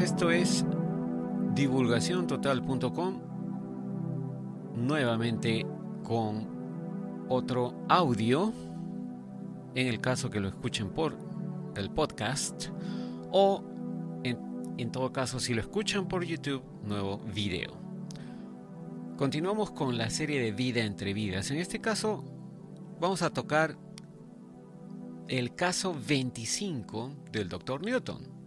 Esto es divulgaciontotal.com nuevamente con otro audio en el caso que lo escuchen por el podcast o en, en todo caso si lo escuchan por YouTube, nuevo video. Continuamos con la serie de vida entre vidas. En este caso vamos a tocar el caso 25 del Dr. Newton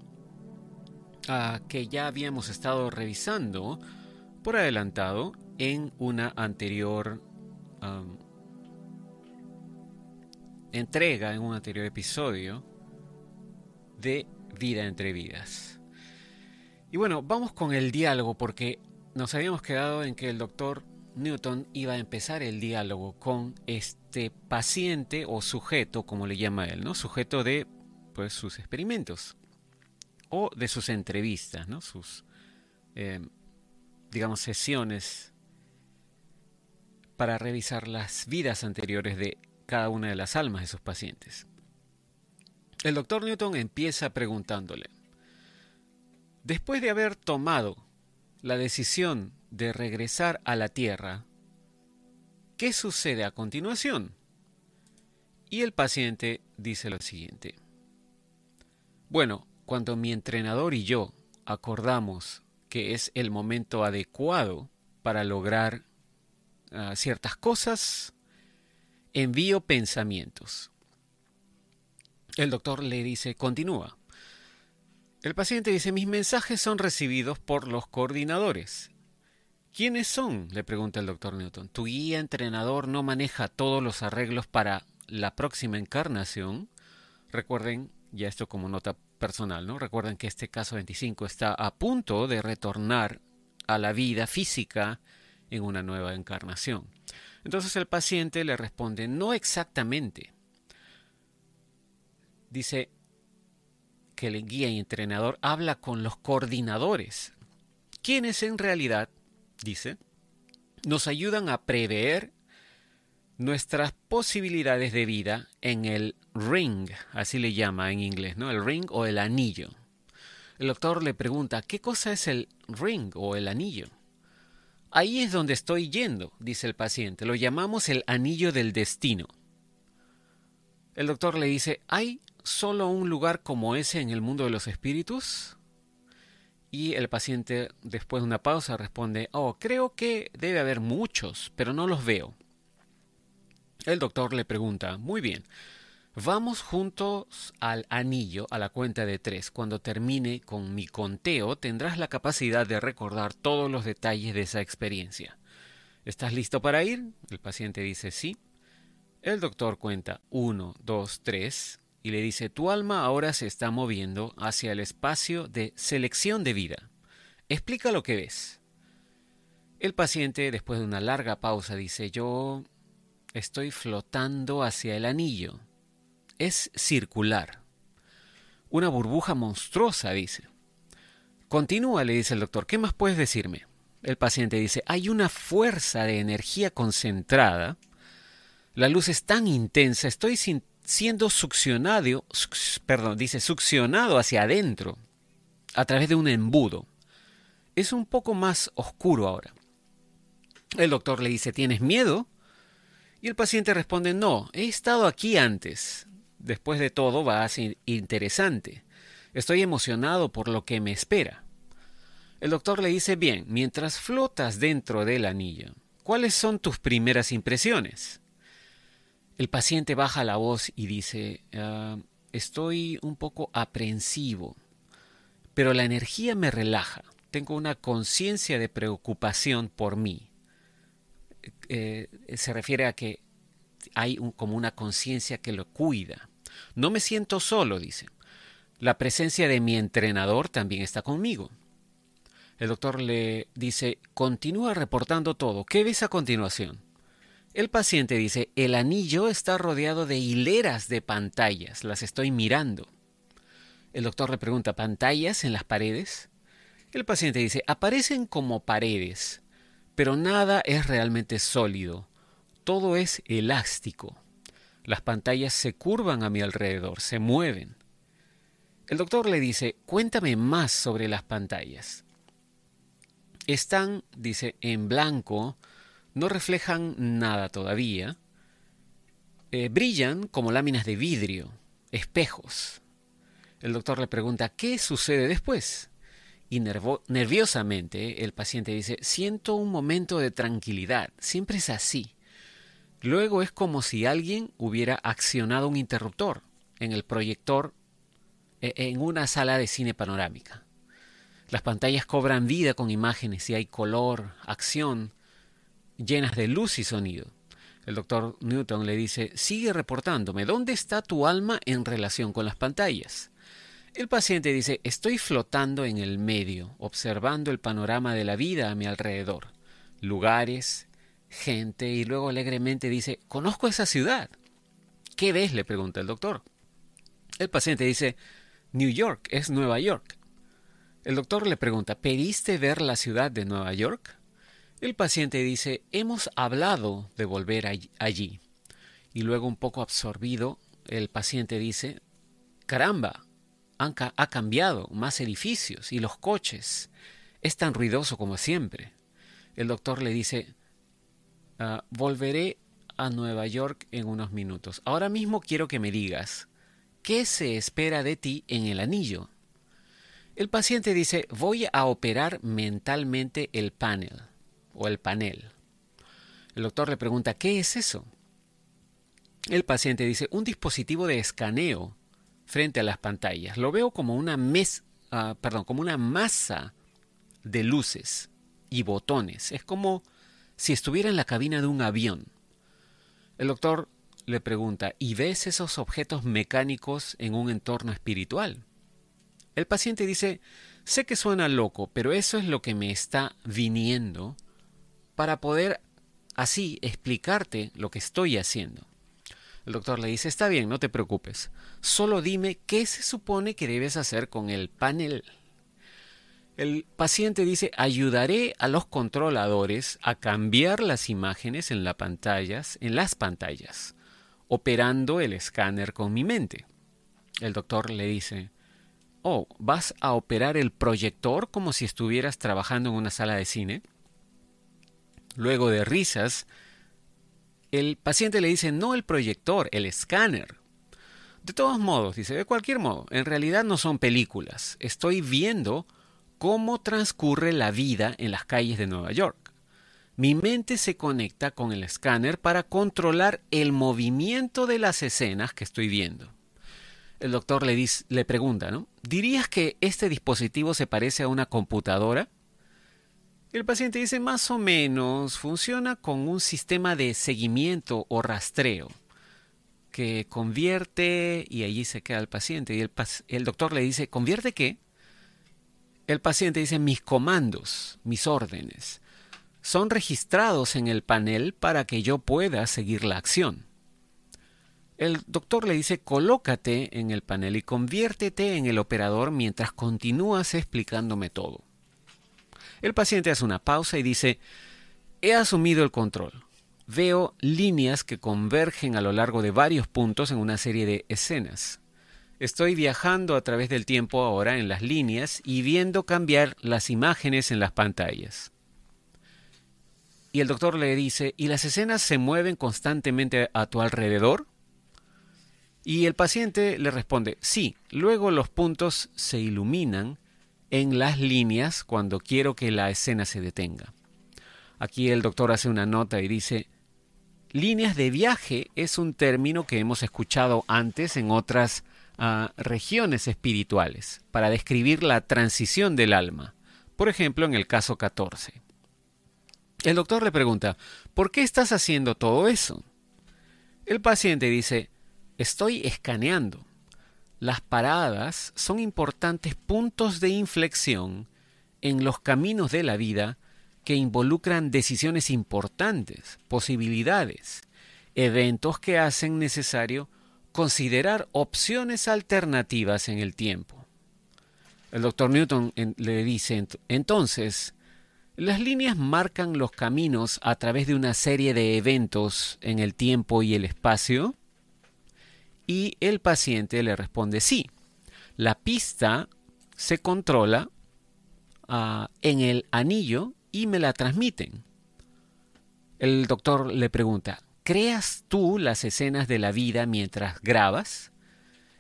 que ya habíamos estado revisando por adelantado en una anterior entrega, en un anterior episodio de Vida entre Vidas. Y bueno, vamos con el diálogo porque nos habíamos quedado en que el doctor Newton iba a empezar el diálogo con este paciente o sujeto, como le llama él, ¿no? Sujeto de pues sus experimentos o de sus entrevistas, ¿no? sus, eh, digamos, sesiones para revisar las vidas anteriores de cada una de las almas de sus pacientes. El doctor Newton empieza preguntándole, después de haber tomado la decisión de regresar a la Tierra, ¿qué sucede a continuación? Y el paciente dice lo siguiente. Bueno, cuando mi entrenador y yo acordamos que es el momento adecuado para lograr ah, ciertas cosas, envío pensamientos. El doctor le dice, continúa. El paciente dice, mis mensajes son recibidos por los coordinadores. ¿Quiénes son? le pregunta el doctor Newton. ¿Tu guía entrenador no maneja todos los arreglos para la próxima encarnación? Recuerden, ya esto como nota personal, ¿no? Recuerden que este caso 25 está a punto de retornar a la vida física en una nueva encarnación. Entonces el paciente le responde, no exactamente. Dice que el guía y entrenador habla con los coordinadores, quienes en realidad, dice, nos ayudan a prever nuestras posibilidades de vida en el ring, así le llama en inglés, ¿no? El ring o el anillo. El doctor le pregunta, ¿qué cosa es el ring o el anillo? Ahí es donde estoy yendo, dice el paciente. Lo llamamos el anillo del destino. El doctor le dice, ¿hay solo un lugar como ese en el mundo de los espíritus? Y el paciente, después de una pausa, responde, oh, creo que debe haber muchos, pero no los veo. El doctor le pregunta, muy bien, vamos juntos al anillo a la cuenta de tres. Cuando termine con mi conteo tendrás la capacidad de recordar todos los detalles de esa experiencia. ¿Estás listo para ir? El paciente dice sí. El doctor cuenta uno, dos, tres y le dice tu alma ahora se está moviendo hacia el espacio de selección de vida. Explica lo que ves. El paciente, después de una larga pausa, dice yo Estoy flotando hacia el anillo. Es circular. Una burbuja monstruosa, dice. Continúa, le dice el doctor. ¿Qué más puedes decirme? El paciente dice, hay una fuerza de energía concentrada. La luz es tan intensa, estoy siendo succionado, perdón, dice succionado hacia adentro a través de un embudo. Es un poco más oscuro ahora. El doctor le dice, ¿tienes miedo? Y el paciente responde, no, he estado aquí antes. Después de todo va a ser interesante. Estoy emocionado por lo que me espera. El doctor le dice, bien, mientras flotas dentro del anillo, ¿cuáles son tus primeras impresiones? El paciente baja la voz y dice, ah, estoy un poco aprensivo, pero la energía me relaja. Tengo una conciencia de preocupación por mí. Eh, se refiere a que hay como una conciencia que lo cuida. No me siento solo, dice. La presencia de mi entrenador también está conmigo. El doctor le dice, continúa reportando todo. ¿Qué ves a continuación? El paciente dice, el anillo está rodeado de hileras de pantallas, las estoy mirando. El doctor le pregunta, ¿pantallas en las paredes? El paciente dice, aparecen como paredes, pero nada es realmente sólido, todo es elástico. Las pantallas se curvan a mi alrededor, se mueven. El doctor le dice, cuéntame más sobre las pantallas. Están, dice, en blanco, no reflejan nada todavía, eh, brillan como láminas de vidrio, espejos. El doctor le pregunta, ¿qué sucede después? Y nerviosamente el paciente dice, siento un momento de tranquilidad, siempre es así. Luego es como si alguien hubiera accionado un interruptor en el proyector e, en una sala de cine panorámica. Las pantallas cobran vida con imágenes y hay color, acción, llenas de luz y sonido. El doctor Newton le dice, sigue reportándome, ¿dónde está tu alma en relación con las pantallas? El paciente dice, estoy flotando en el medio, observando el panorama de la vida a mi alrededor, lugares, gente, y luego alegremente dice, conozco esa ciudad. ¿Qué ves? le pregunta el doctor. El paciente dice, New York, es Nueva York. El doctor le pregunta, ¿pediste ver la ciudad de Nueva York? El paciente dice, hemos hablado de volver allí. Y luego un poco absorbido, el paciente dice, caramba, ha cambiado, más edificios y los coches. Es tan ruidoso como siempre. El doctor le dice, ah, volveré a Nueva York en unos minutos. Ahora mismo quiero que me digas, ¿qué se espera de ti en el anillo? El paciente dice, voy a operar mentalmente el panel o el panel. El doctor le pregunta, ¿qué es eso? El paciente dice, un dispositivo de escaneo frente a las pantallas. Lo veo como una mes, ah, perdón, como una masa de luces y botones. Es como si estuviera en la cabina de un avión. El doctor le pregunta, ¿y ves esos objetos mecánicos en un entorno espiritual? El paciente dice, sé que suena loco, pero eso es lo que me está viniendo para poder así explicarte lo que estoy haciendo. El doctor le dice, está bien, no te preocupes. Solo dime qué se supone que debes hacer con el panel. El paciente dice, ayudaré a los controladores a cambiar las imágenes en, las pantallas, en las pantallas, operando el escáner con mi mente. El doctor le dice, oh, ¿vas a operar el proyector como si estuvieras trabajando en una sala de cine? Luego de risas, el paciente le dice no el proyector, el escáner. De todos modos, dice, de cualquier modo, en realidad no son películas. Estoy viendo cómo transcurre la vida en las calles de Nueva York. Mi mente se conecta con el escáner para controlar el movimiento de las escenas que estoy viendo. El doctor le, dice, le pregunta, ¿no? ¿Dirías que este dispositivo se parece a una computadora? El paciente dice más o menos funciona con un sistema de seguimiento o rastreo que convierte y allí se queda el paciente y el, el doctor le dice, ¿convierte qué? El paciente dice, mis comandos, mis órdenes, son registrados en el panel para que yo pueda seguir la acción. El doctor le dice, colócate en el panel y conviértete en el operador mientras continúas explicándome todo. El paciente hace una pausa y dice, he asumido el control. Veo líneas que convergen a lo largo de varios puntos en una serie de escenas. Estoy viajando a través del tiempo ahora en las líneas y viendo cambiar las imágenes en las pantallas. Y el doctor le dice, ¿y las escenas se mueven constantemente a tu alrededor? Y el paciente le responde, sí, luego los puntos se iluminan en las líneas cuando quiero que la escena se detenga. Aquí el doctor hace una nota y dice, líneas de viaje es un término que hemos escuchado antes en otras ah, regiones espirituales para describir la transición del alma, por ejemplo en el caso 14. El doctor le pregunta, ¿por qué estás haciendo todo eso? El paciente dice, estoy escaneando. Las paradas son importantes puntos de inflexión en los caminos de la vida que involucran decisiones importantes, posibilidades, eventos que hacen necesario considerar opciones alternativas en el tiempo. El doctor Newton le dice entonces, las líneas marcan los caminos a través de una serie de eventos en el tiempo y el espacio y el paciente le responde sí. La pista se controla ah, en el anillo y me la transmiten. El doctor le pregunta, ¿creas tú las escenas de la vida mientras grabas?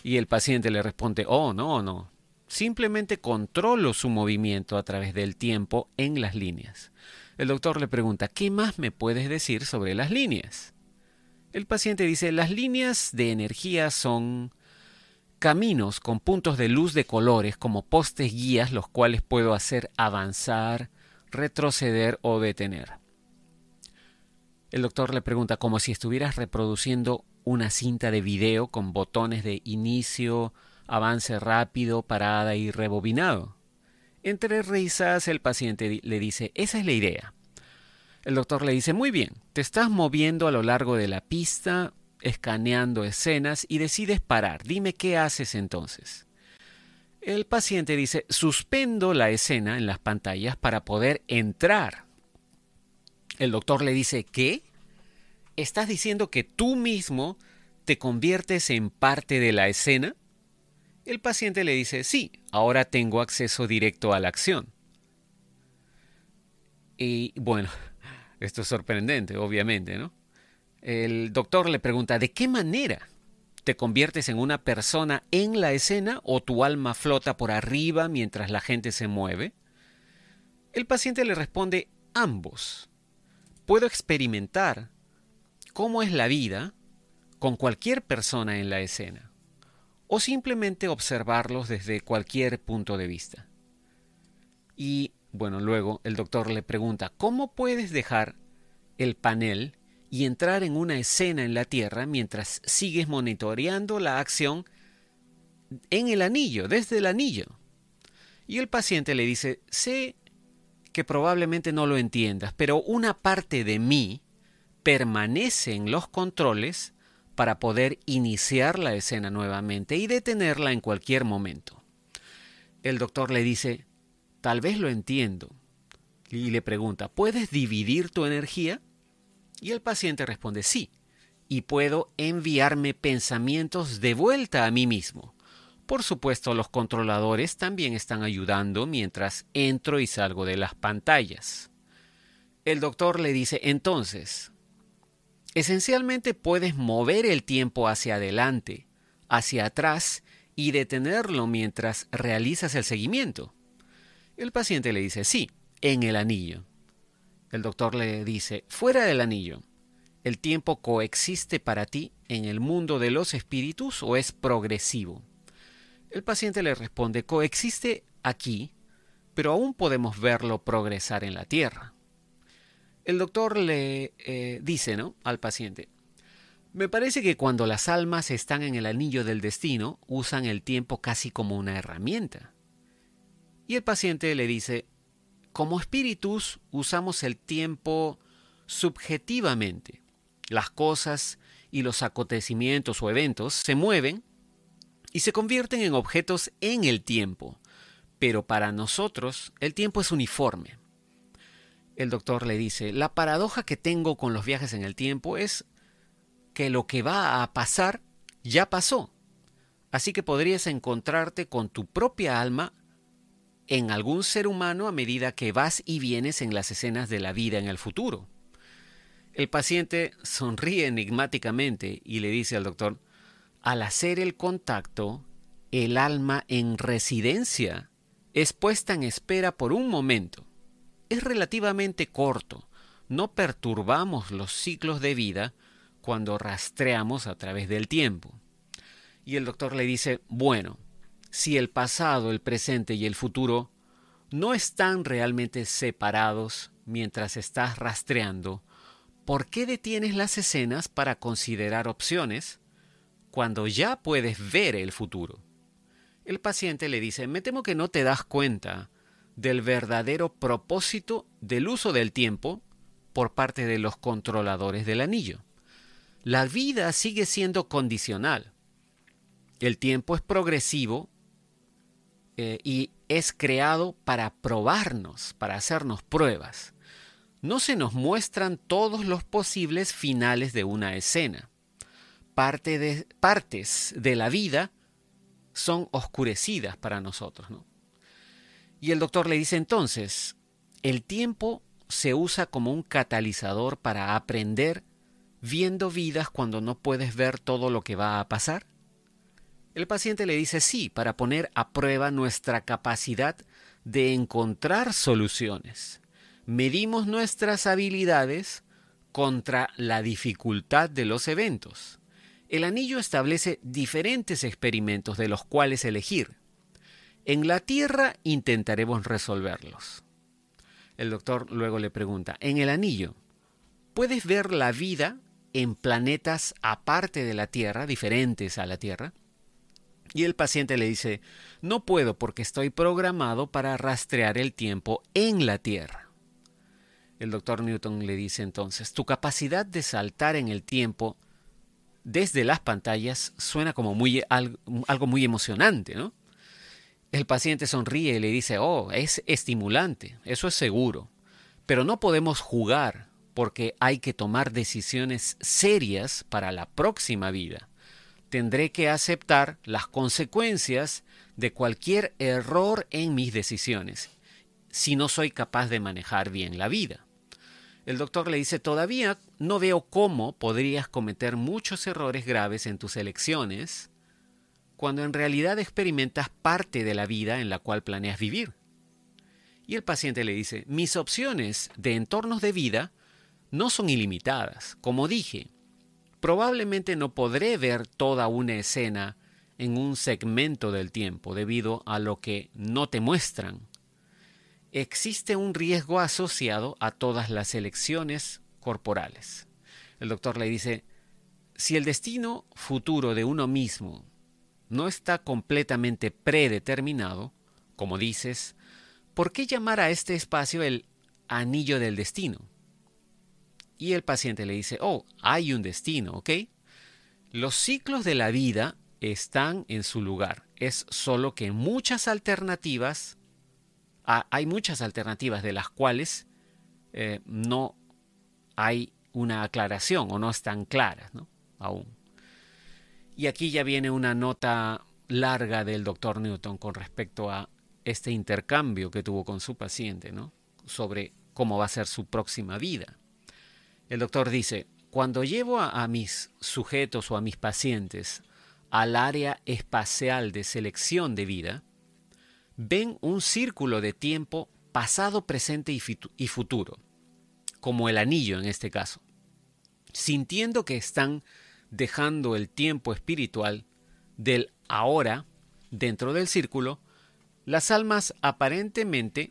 Y el paciente le responde, oh, no, no. Simplemente controlo su movimiento a través del tiempo en las líneas. El doctor le pregunta, ¿qué más me puedes decir sobre las líneas? El paciente dice, las líneas de energía son caminos con puntos de luz de colores como postes guías los cuales puedo hacer avanzar, retroceder o detener. El doctor le pregunta como si estuvieras reproduciendo una cinta de video con botones de inicio, avance rápido, parada y rebobinado. Entre risas el paciente le dice, esa es la idea. El doctor le dice, muy bien, te estás moviendo a lo largo de la pista, escaneando escenas y decides parar. Dime qué haces entonces. El paciente dice, suspendo la escena en las pantallas para poder entrar. El doctor le dice, ¿qué? ¿Estás diciendo que tú mismo te conviertes en parte de la escena? El paciente le dice, sí, ahora tengo acceso directo a la acción. Y bueno, esto es sorprendente, obviamente, ¿no? El doctor le pregunta, ¿de qué manera te conviertes en una persona en la escena o tu alma flota por arriba mientras la gente se mueve? El paciente le responde, ambos. Puedo experimentar cómo es la vida con cualquier persona en la escena o simplemente observarlos desde cualquier punto de vista. Y bueno, luego el doctor le pregunta, ¿cómo puedes dejar el panel y entrar en una escena en la Tierra mientras sigues monitoreando la acción en el anillo, desde el anillo? Y el paciente le dice, sé que probablemente no lo entiendas, pero una parte de mí permanece en los controles para poder iniciar la escena nuevamente y detenerla en cualquier momento. El doctor le dice, tal vez lo entiendo, y le pregunta, ¿puedes dividir tu energía? Y el paciente responde, sí, y puedo enviarme pensamientos de vuelta a mí mismo. Por supuesto, los controladores también están ayudando mientras entro y salgo de las pantallas. El doctor le dice, entonces, Esencialmente puedes mover el tiempo hacia adelante, hacia atrás y detenerlo mientras realizas el seguimiento. El paciente le dice, sí, en el anillo. El doctor le dice, fuera del anillo, ¿el tiempo coexiste para ti en el mundo de los espíritus o es progresivo? El paciente le responde, coexiste aquí, pero aún podemos verlo progresar en la Tierra. El doctor le eh, dice ¿no? al paciente, me parece que cuando las almas están en el anillo del destino, usan el tiempo casi como una herramienta. Y el paciente le dice, como espíritus usamos el tiempo subjetivamente. Las cosas y los acontecimientos o eventos se mueven y se convierten en objetos en el tiempo, pero para nosotros el tiempo es uniforme el doctor le dice, la paradoja que tengo con los viajes en el tiempo es que lo que va a pasar ya pasó. Así que podrías encontrarte con tu propia alma en algún ser humano a medida que vas y vienes en las escenas de la vida en el futuro. El paciente sonríe enigmáticamente y le dice al doctor, al hacer el contacto, el alma en residencia es puesta en espera por un momento es relativamente corto. No perturbamos los ciclos de vida cuando rastreamos a través del tiempo. Y el doctor le dice, bueno, si el pasado, el presente y el futuro no están realmente separados mientras estás rastreando, ¿por qué detienes las escenas para considerar opciones cuando ya puedes ver el futuro? El paciente le dice, me temo que no te das cuenta del verdadero propósito del uso del tiempo por parte de los controladores del anillo. La vida sigue siendo condicional. El tiempo es progresivo eh, y es creado para probarnos, para hacernos pruebas. No se nos muestran todos los posibles finales de una escena. Partes de la vida son oscurecidas para nosotros. ¿no? Y el doctor le dice entonces, el tiempo se usa como un catalizador para aprender viendo vidas cuando no puedes ver todo lo que va a pasar. El paciente le dice sí, para poner a prueba nuestra capacidad de encontrar soluciones. Medimos nuestras habilidades contra la dificultad de los eventos. El anillo establece diferentes experimentos de los cuales elegir. En la Tierra intentaremos resolverlos. El doctor luego le pregunta, en el anillo, ¿puedes ver la vida en planetas aparte de la Tierra, diferentes a la Tierra? Y el paciente le dice, no puedo porque estoy programado para rastrear el tiempo en la Tierra. El doctor Newton le dice entonces, tu capacidad de saltar en el tiempo desde las pantallas suena como muy, algo muy emocionante, ¿no? El paciente sonríe y le dice, oh, es estimulante, eso es seguro, pero no podemos jugar porque hay que tomar decisiones serias para la próxima vida. Tendré que aceptar las consecuencias de cualquier error en mis decisiones si no soy capaz de manejar bien la vida. El doctor le dice, todavía no veo cómo podrías cometer muchos errores graves en tus elecciones cuando en realidad experimentas parte de la vida en la cual planeas vivir. Y el paciente le dice, mis opciones de entornos de vida no son ilimitadas. Como dije, probablemente no podré ver toda una escena en un segmento del tiempo debido a lo que no te muestran. Existe un riesgo asociado a todas las elecciones corporales. El doctor le dice, si el destino futuro de uno mismo no está completamente predeterminado, como dices, ¿por qué llamar a este espacio el anillo del destino? Y el paciente le dice, oh, hay un destino, ¿ok? Los ciclos de la vida están en su lugar. Es solo que muchas alternativas, ah, hay muchas alternativas de las cuales eh, no hay una aclaración o no están claras, ¿no? Aún. Y aquí ya viene una nota larga del doctor Newton con respecto a este intercambio que tuvo con su paciente, ¿no? Sobre cómo va a ser su próxima vida. El doctor dice, cuando llevo a, mis sujetos o a mis pacientes al área espacial de selección de vida, ven un círculo de tiempo pasado, presente y futuro, como el anillo en este caso, sintiendo que están dejando el tiempo espiritual del ahora dentro del círculo, las almas aparentemente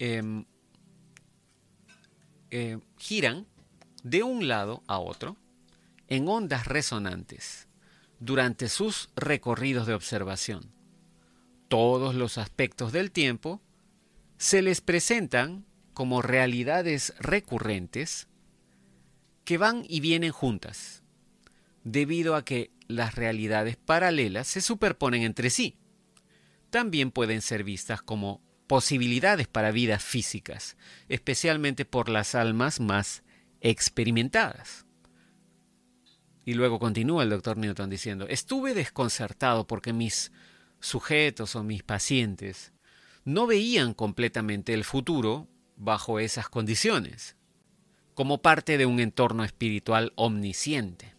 em, eh, giran de un lado a otro en ondas resonantes durante sus recorridos de observación. Todos los aspectos del tiempo se les presentan como realidades recurrentes que van y vienen juntas, debido a que las realidades paralelas se superponen entre sí. También pueden ser vistas como posibilidades para vidas físicas, especialmente por las almas más experimentadas. Y luego continúa el doctor Newton diciendo, estuve desconcertado porque mis sujetos o mis pacientes no veían completamente el futuro bajo esas condiciones, como parte de un entorno espiritual omnisciente.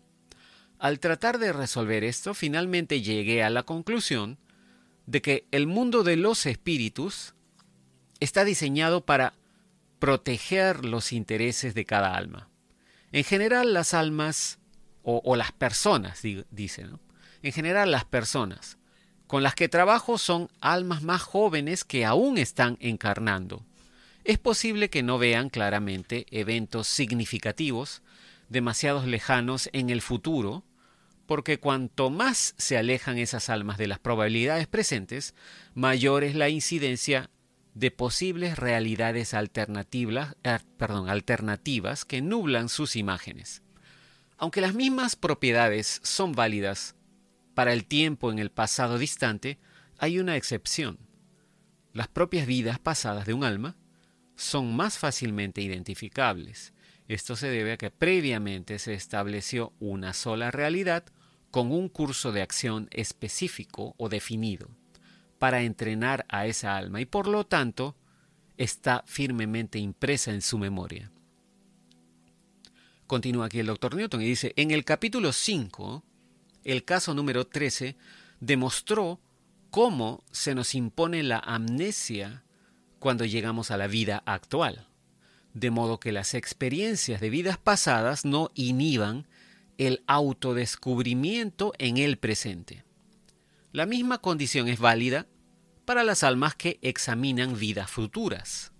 Al tratar de resolver esto, finalmente llegué a la conclusión de que el mundo de los espíritus está diseñado para proteger los intereses de cada alma. En general las almas, o, las personas, dicen, en general las personas con las que trabajo son almas más jóvenes que aún están encarnando. Es posible que no vean claramente eventos significativos, demasiados lejanos en el futuro, porque cuanto más se alejan esas almas de las probabilidades presentes, mayor es la incidencia de posibles realidades alternativas, eh, alternativas que nublan sus imágenes. Aunque las mismas propiedades son válidas para el tiempo en el pasado distante, hay una excepción. Las propias vidas pasadas de un alma son más fácilmente identificables esto se debe a que previamente se estableció una sola realidad con un curso de acción específico o definido para entrenar a esa alma y por lo tanto está firmemente impresa en su memoria. Continúa aquí el doctor Newton y dice, en el capítulo 5, el caso número 13 demostró cómo se nos impone la amnesia cuando llegamos a la vida actual, de modo que las experiencias de vidas pasadas no inhiban el autodescubrimiento en el presente. La misma condición es válida para las almas que examinan vidas futuras.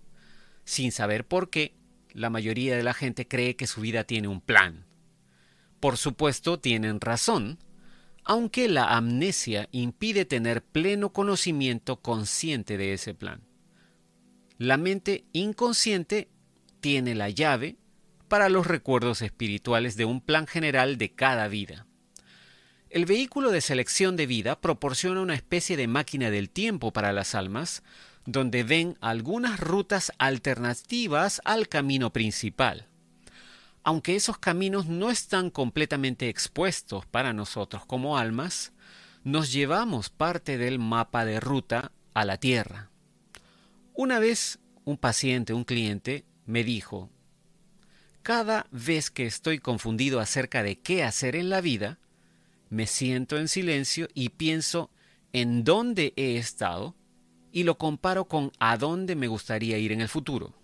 Sin saber por qué, la mayoría de la gente cree que su vida tiene un plan. Por supuesto, tienen razón, aunque la amnesia impide tener pleno conocimiento consciente de ese plan. La mente inconsciente tiene la llave para los recuerdos espirituales de un plan general de cada vida. El vehículo de selección de vida proporciona una especie de máquina del tiempo para las almas, donde ven algunas rutas alternativas al camino principal. Aunque esos caminos no están completamente expuestos para nosotros como almas, nos llevamos parte del mapa de ruta a la Tierra. Una vez un paciente, un cliente, me dijo, cada vez que estoy confundido acerca de qué hacer en la vida, me siento en silencio y pienso en dónde he estado y lo comparo con a dónde me gustaría ir en el futuro.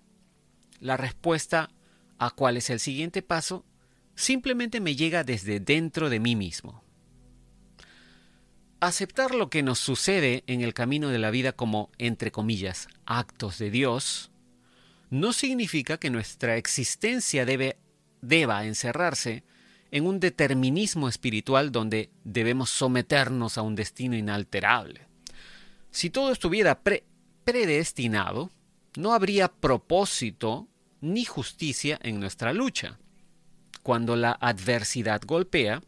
La respuesta a cuál es el siguiente paso simplemente me llega desde dentro de mí mismo. Aceptar lo que nos sucede en el camino de la vida como, entre comillas, actos de Dios, no significa que nuestra existencia debe, deba encerrarse en un determinismo espiritual donde debemos someternos a un destino inalterable. Si todo estuviera predestinado, no habría propósito ni justicia en nuestra lucha. Cuando la adversidad golpea,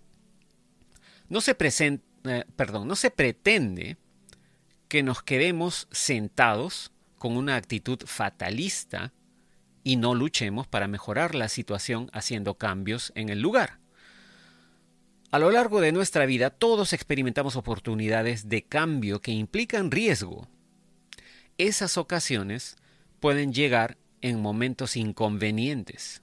no se, eh, perdón, no se pretende que nos quedemos sentados con una actitud fatalista y no luchemos para mejorar la situación haciendo cambios en el lugar. A lo largo de nuestra vida todos experimentamos oportunidades de cambio que implican riesgo. Esas ocasiones pueden llegar en momentos inconvenientes.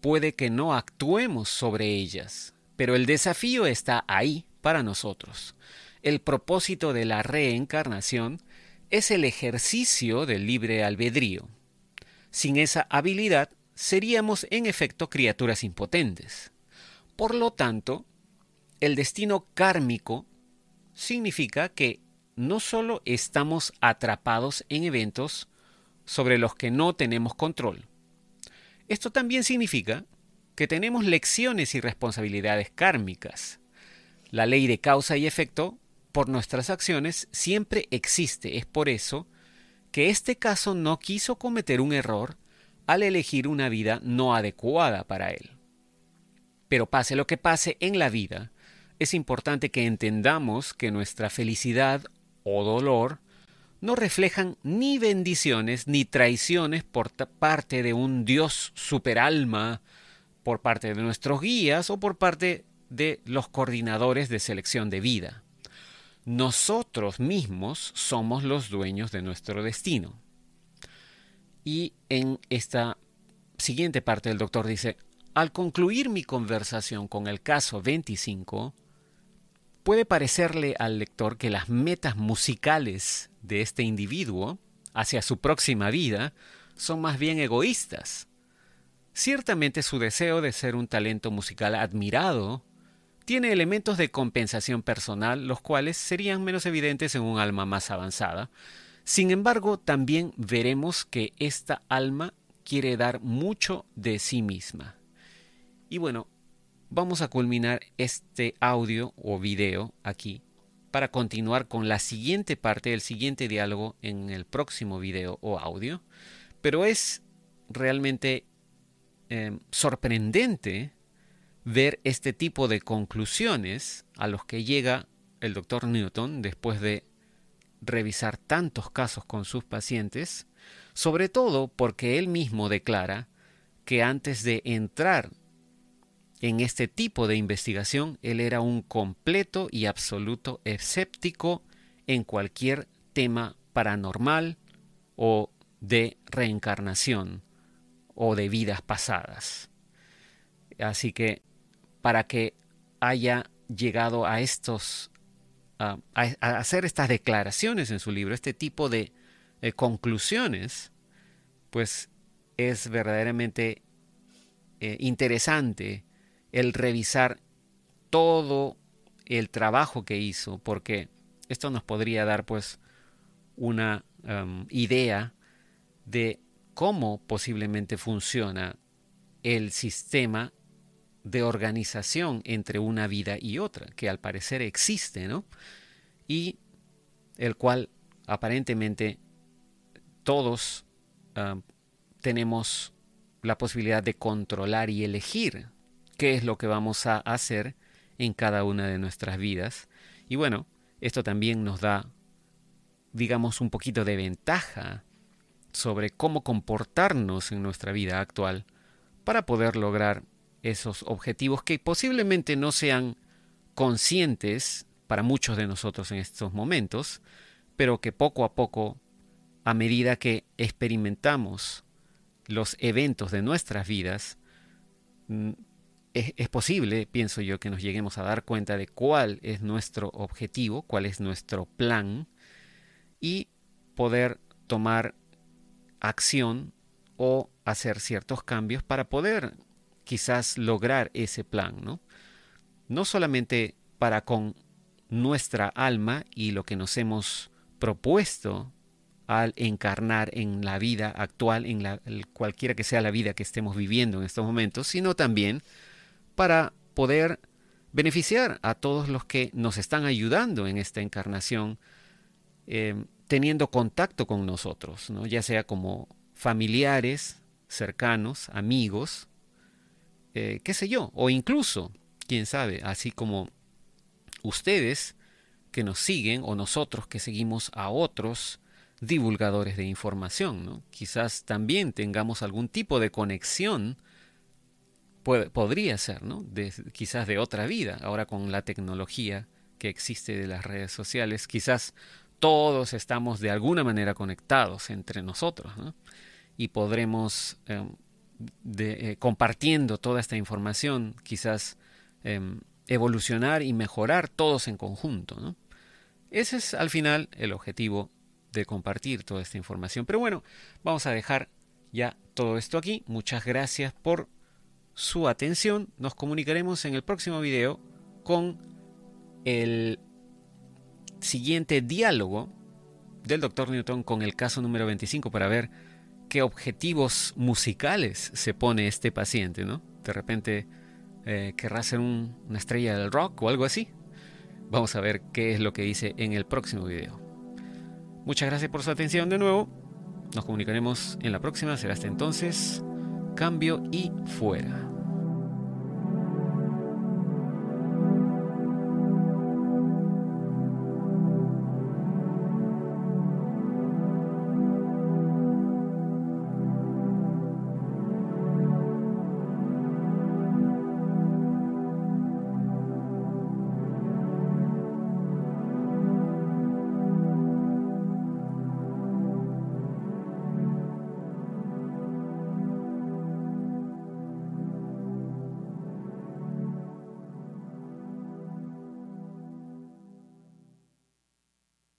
Puede que no actuemos sobre ellas, pero el desafío está ahí para nosotros. El propósito de la reencarnación es el ejercicio del libre albedrío. Sin esa habilidad, seríamos en efecto criaturas impotentes. Por lo tanto, el destino kármico significa que no solo estamos atrapados en eventos sobre los que no tenemos control. Esto también significa que tenemos lecciones y responsabilidades kármicas. La ley de causa y efecto por nuestras acciones siempre existe. Es por eso que este caso no quiso cometer un error al elegir una vida no adecuada para él. Pero pase lo que pase en la vida, es importante que entendamos que nuestra felicidad o dolor no reflejan ni bendiciones ni traiciones por parte de un Dios superalma, por parte de nuestros guías o por parte de los coordinadores de selección de vida. Nosotros mismos somos los dueños de nuestro destino. Y en esta siguiente parte el doctor dice, al concluir mi conversación con el caso 25, puede parecerle al lector que las metas musicales de este individuo hacia su próxima vida son más bien egoístas. Ciertamente su deseo de ser un talento musical admirado tiene elementos de compensación personal, los cuales serían menos evidentes en un alma más avanzada. Sin embargo, también veremos que esta alma quiere dar mucho de sí misma. Y bueno, vamos a culminar este audio o video aquí para continuar con la siguiente parte, el siguiente diálogo en el próximo video o audio. Pero es realmente em, sorprendente ver este tipo de conclusiones a los que llega el doctor Newton después de revisar tantos casos con sus pacientes, sobre todo porque él mismo declara que antes de entrar en este tipo de investigación, él era un completo y absoluto escéptico en cualquier tema paranormal o de reencarnación o de vidas pasadas. Así que para que haya llegado a estos a, hacer estas declaraciones en su libro, este tipo de conclusiones, pues es verdaderamente eh, interesante el revisar todo el trabajo que hizo, porque esto nos podría dar pues una um, idea de cómo posiblemente funciona el sistema de organización entre una vida y otra, que al parecer existe, ¿no? Y el cual aparentemente todos um, tenemos la posibilidad de controlar y elegir qué es lo que vamos a hacer en cada una de nuestras vidas. Y bueno, esto también nos da, digamos, un poquito de ventaja sobre cómo comportarnos en nuestra vida actual para poder lograr esos objetivos que posiblemente no sean conscientes para muchos de nosotros en estos momentos, pero que poco a poco, a medida que experimentamos los eventos de nuestras vidas, mm, es, posible, pienso yo, que nos lleguemos a dar cuenta de cuál es nuestro objetivo, cuál es nuestro plan y poder tomar acción o hacer ciertos cambios para poder quizás lograr ese plan, ¿no? No solamente para con nuestra alma y lo que nos hemos propuesto al encarnar en la vida actual, en la, cualquiera que sea la vida que estemos viviendo en estos momentos, sino también para poder beneficiar a todos los que nos están ayudando en esta encarnación, eh, teniendo contacto con nosotros, ¿no? ya sea como familiares, cercanos, amigos, eh, qué sé yo, o incluso, quién sabe, así como ustedes que nos siguen o nosotros que seguimos a otros divulgadores de información. ¿no? Quizás también tengamos algún tipo de conexión podría ser, ¿no? quizás de otra vida, ahora con la tecnología que existe de las redes sociales, quizás todos estamos de alguna manera conectados entre nosotros, Y podremos, em, eh, compartiendo toda esta información, quizás em, evolucionar y mejorar todos en conjunto, Ese es al final el objetivo de compartir toda esta información. Pero bueno, vamos a dejar ya todo esto aquí. Muchas gracias por su atención. Nos comunicaremos en el próximo video con el siguiente diálogo del Dr. Newton con el caso número 25 para ver qué objetivos musicales se pone este paciente, ¿no? De repente eh, querrá ser una estrella del rock o algo así. Vamos a ver qué es lo que dice en el próximo video. Muchas gracias por su atención de nuevo. Nos comunicaremos en la próxima. Será hasta entonces. Cambio y fuera.